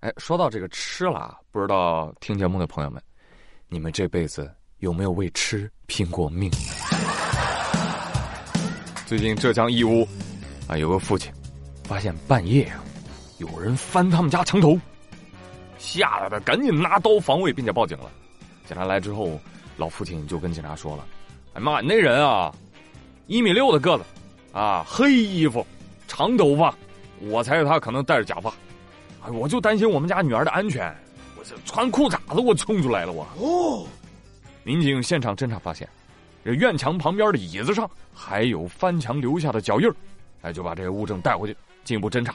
哎，说到这个吃了，不知道听节目的朋友们，你们这辈子有没有为吃拼过命？最近浙江义乌啊，有个父亲发现半夜啊，有人翻他们家墙头，吓得他赶紧拿刀防卫，并且报警了。警察来之后，老父亲就跟警察说了：“哎妈，那人啊，一米六的个子，啊，黑衣服，长头发，我猜他可能戴着假发。”我就担心我们家女儿的安全，我这穿裤衩子我冲出来了我。哦，民警现场侦查发现，这院墙旁边的椅子上还有翻墙留下的脚印哎，就把这个物证带回去进一步侦查。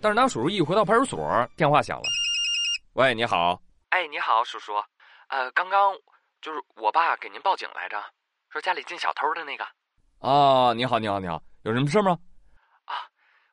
但是当叔叔一回到派出所，电话响了。喂，你好。哎，你好，叔叔。呃，刚刚就是我爸给您报警来着，说家里进小偷的那个。啊，你好，你好，你好，有什么事吗？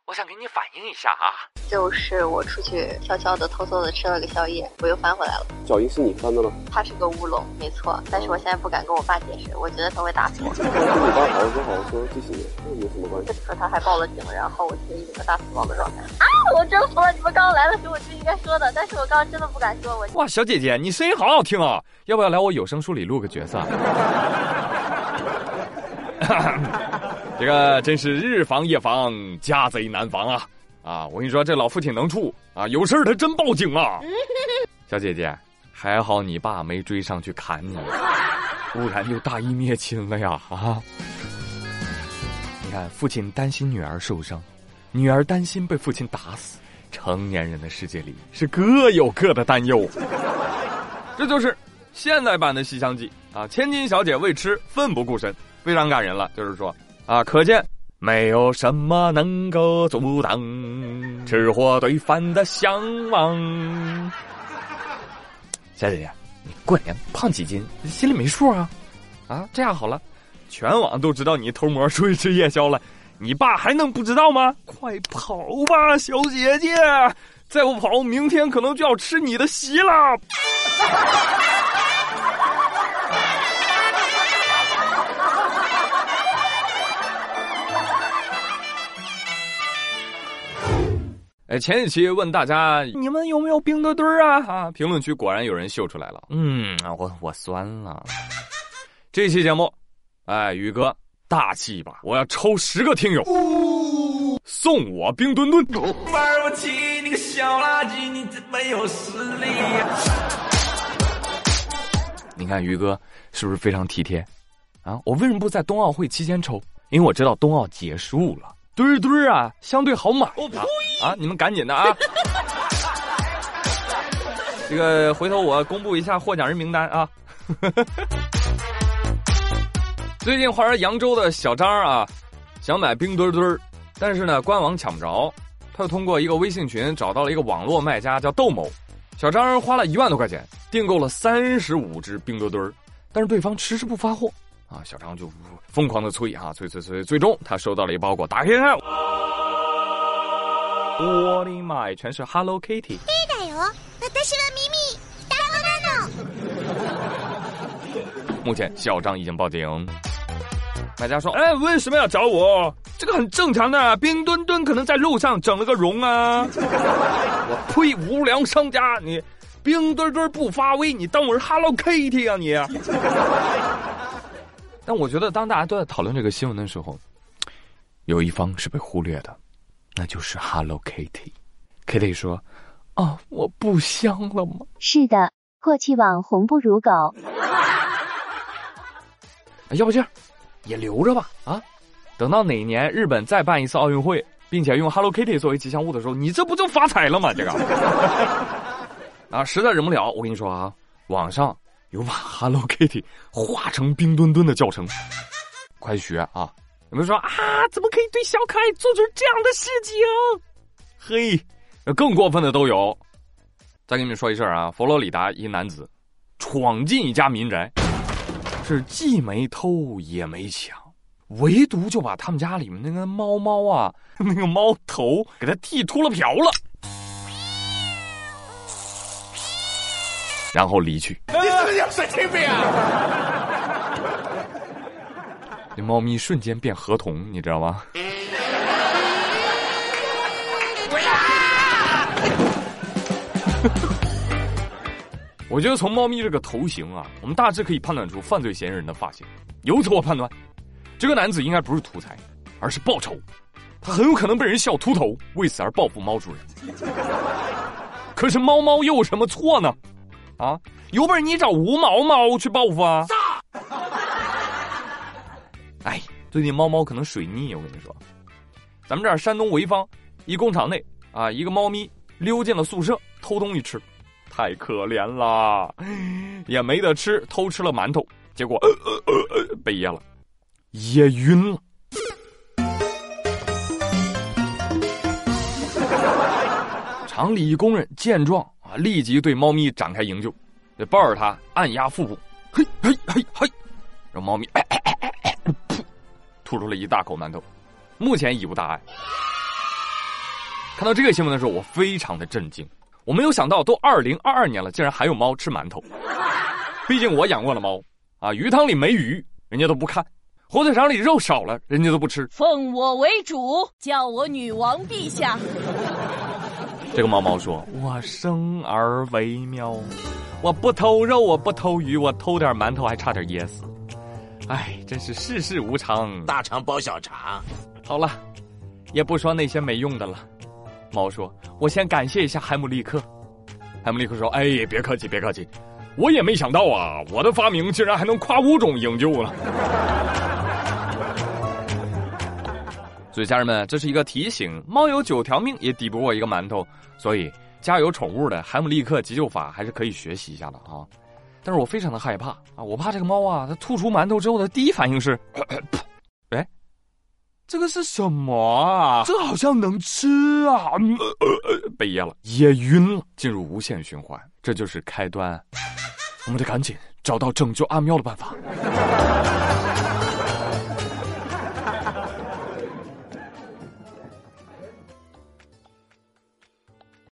我想给你反映一下啊，就是我出去悄悄的、偷偷的吃了个宵夜，我又翻回来了。脚印是你翻的吗？他是个乌龙，没错。但是我现在不敢跟我爸解释，我觉得他会打死我。跟你爸好好说，好好说，这些年有什么关系？可他还报了警，然后我处于一个大死亡的状态。啊！我真服了，你们刚刚来的时候我就应该说的，但是我刚刚真的不敢说。我哇，小姐姐，你声音好好听啊！要不要来我有声书里录个角色？这个真是日防夜防，家贼难防啊！啊，我跟你说，这老父亲能处啊，有事他真报警啊！小姐姐，还好你爸没追上去砍你，不然就大义灭亲了呀！啊，你看，父亲担心女儿受伤，女儿担心被父亲打死，成年人的世界里是各有各的担忧。这就是现代版的《西厢记》啊，千金小姐为吃奋不顾身，非常感人了。就是说啊，可见。没有什么能够阻挡吃货对饭的向往。小姐姐，你过年胖几斤，心里没数啊？啊，这样好了，全网都知道你偷摸出去吃夜宵了，你爸还能不知道吗？快跑吧，小姐姐！再不跑，明天可能就要吃你的席了。哎，前几期问大家你们有没有冰墩墩啊？啊，评论区果然有人秀出来了。嗯，我我酸了。这期节目，哎，宇哥大气吧？我要抽十个听友送我冰墩墩。玩不起你个小垃圾，你真没有实力呀。你看宇哥是不是非常体贴啊？我为什么不在冬奥会期间抽？因为我知道冬奥结束了。堆堆儿啊，相对好买啊！啊，你们赶紧的啊！这个回头我公布一下获奖人名单啊！最近话说扬州的小张啊，想买冰墩墩儿，但是呢官网抢不着，他就通过一个微信群找到了一个网络卖家叫窦某，小张花了一万多块钱订购了三十五只冰墩墩儿，但是对方迟迟不发货。啊，小张就疯狂的催啊，催催催，最终他收到了一包裹，打开看，我的妈呀，全是 Hello Kitty。目前小张已经报警。买家说：“哎，为什么要找我？这个很正常的，冰墩墩可能在路上整了个容啊。”我呸！无良商家，你冰墩墩不发威，你当我是 Hello Kitty 啊你？但我觉得，当大家都在讨论这个新闻的时候，有一方是被忽略的，那就是 Hello Kitty。Kitty 说：“啊，我不香了吗？”是的，过气网红不如狗。要不这样，也留着吧。啊，等到哪年日本再办一次奥运会，并且用 Hello Kitty 作为吉祥物的时候，你这不就发财了吗？这个 啊，实在忍不了，我跟你说啊，网上。有把 Hello Kitty 画成冰墩墩的教程，快学啊！有没有说啊？怎么可以对小可爱做出这样的事情？嘿，更过分的都有。再跟你们说一事啊，佛罗里达一男子闯进一家民宅，是既没偷也没抢，唯独就把他们家里面那个猫猫啊，那个猫头给他剃秃了瓢了。然后离去。神经病啊？那猫咪瞬间变河童，你知道吗？我觉得从猫咪这个头型啊，我们大致可以判断出犯罪嫌疑人的发型。由此我判断，这个男子应该不是图财，而是报仇。他很有可能被人笑秃头，为此而报复猫主人。可是猫猫又有什么错呢？啊，有本事你找无毛猫去报复啊！哎，最近猫猫可能水逆，我跟你说，咱们这儿山东潍坊一工厂内啊，一个猫咪溜进了宿舍偷东西吃，太可怜啦，也没得吃，偷吃了馒头，结果呃呃呃呃被噎了，噎晕了。厂里一工人见状立即对猫咪展开营救，得抱着它按压腹部，嘿嘿嘿嘿，让猫咪，噗，吐出了一大口馒头，目前已无大碍。看到这个新闻的时候，我非常的震惊，我没有想到都二零二二年了，竟然还有猫吃馒头。毕竟我养过了猫啊，鱼汤里没鱼，人家都不看；火腿肠里肉少了，人家都不吃。奉我为主，叫我女王陛下。这个猫猫说：“我生而为喵，我不偷肉，我不偷鱼，我偷点馒头还差点噎死。哎，真是世事无常，大肠包小肠。好了，也不说那些没用的了。”猫说：“我先感谢一下海姆立克。”海姆立克说：“哎，别客气，别客气，我也没想到啊，我的发明竟然还能跨物种营救了。”所以家人们，这是一个提醒：猫有九条命，也抵不过一个馒头。所以家有宠物的海姆立克急救法还是可以学习一下的啊。但是我非常的害怕啊，我怕这个猫啊，它吐出馒头之后的第一反应是，哎，这个是什么啊？这好像能吃啊！呃 呃被噎了，噎晕了，进入无限循环，这就是开端。我们得赶紧找到拯救阿喵的办法。